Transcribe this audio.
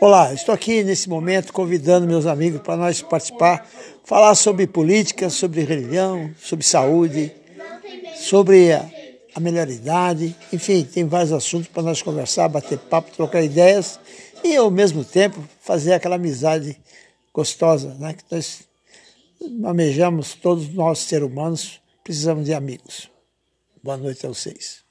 Olá, estou aqui nesse momento convidando meus amigos para nós participar, falar sobre política, sobre religião, sobre saúde, sobre a, a melhor enfim, tem vários assuntos para nós conversar, bater papo, trocar ideias e ao mesmo tempo fazer aquela amizade gostosa, né? Que nós almejamos, todos nós seres humanos precisamos de amigos. Boa noite a vocês.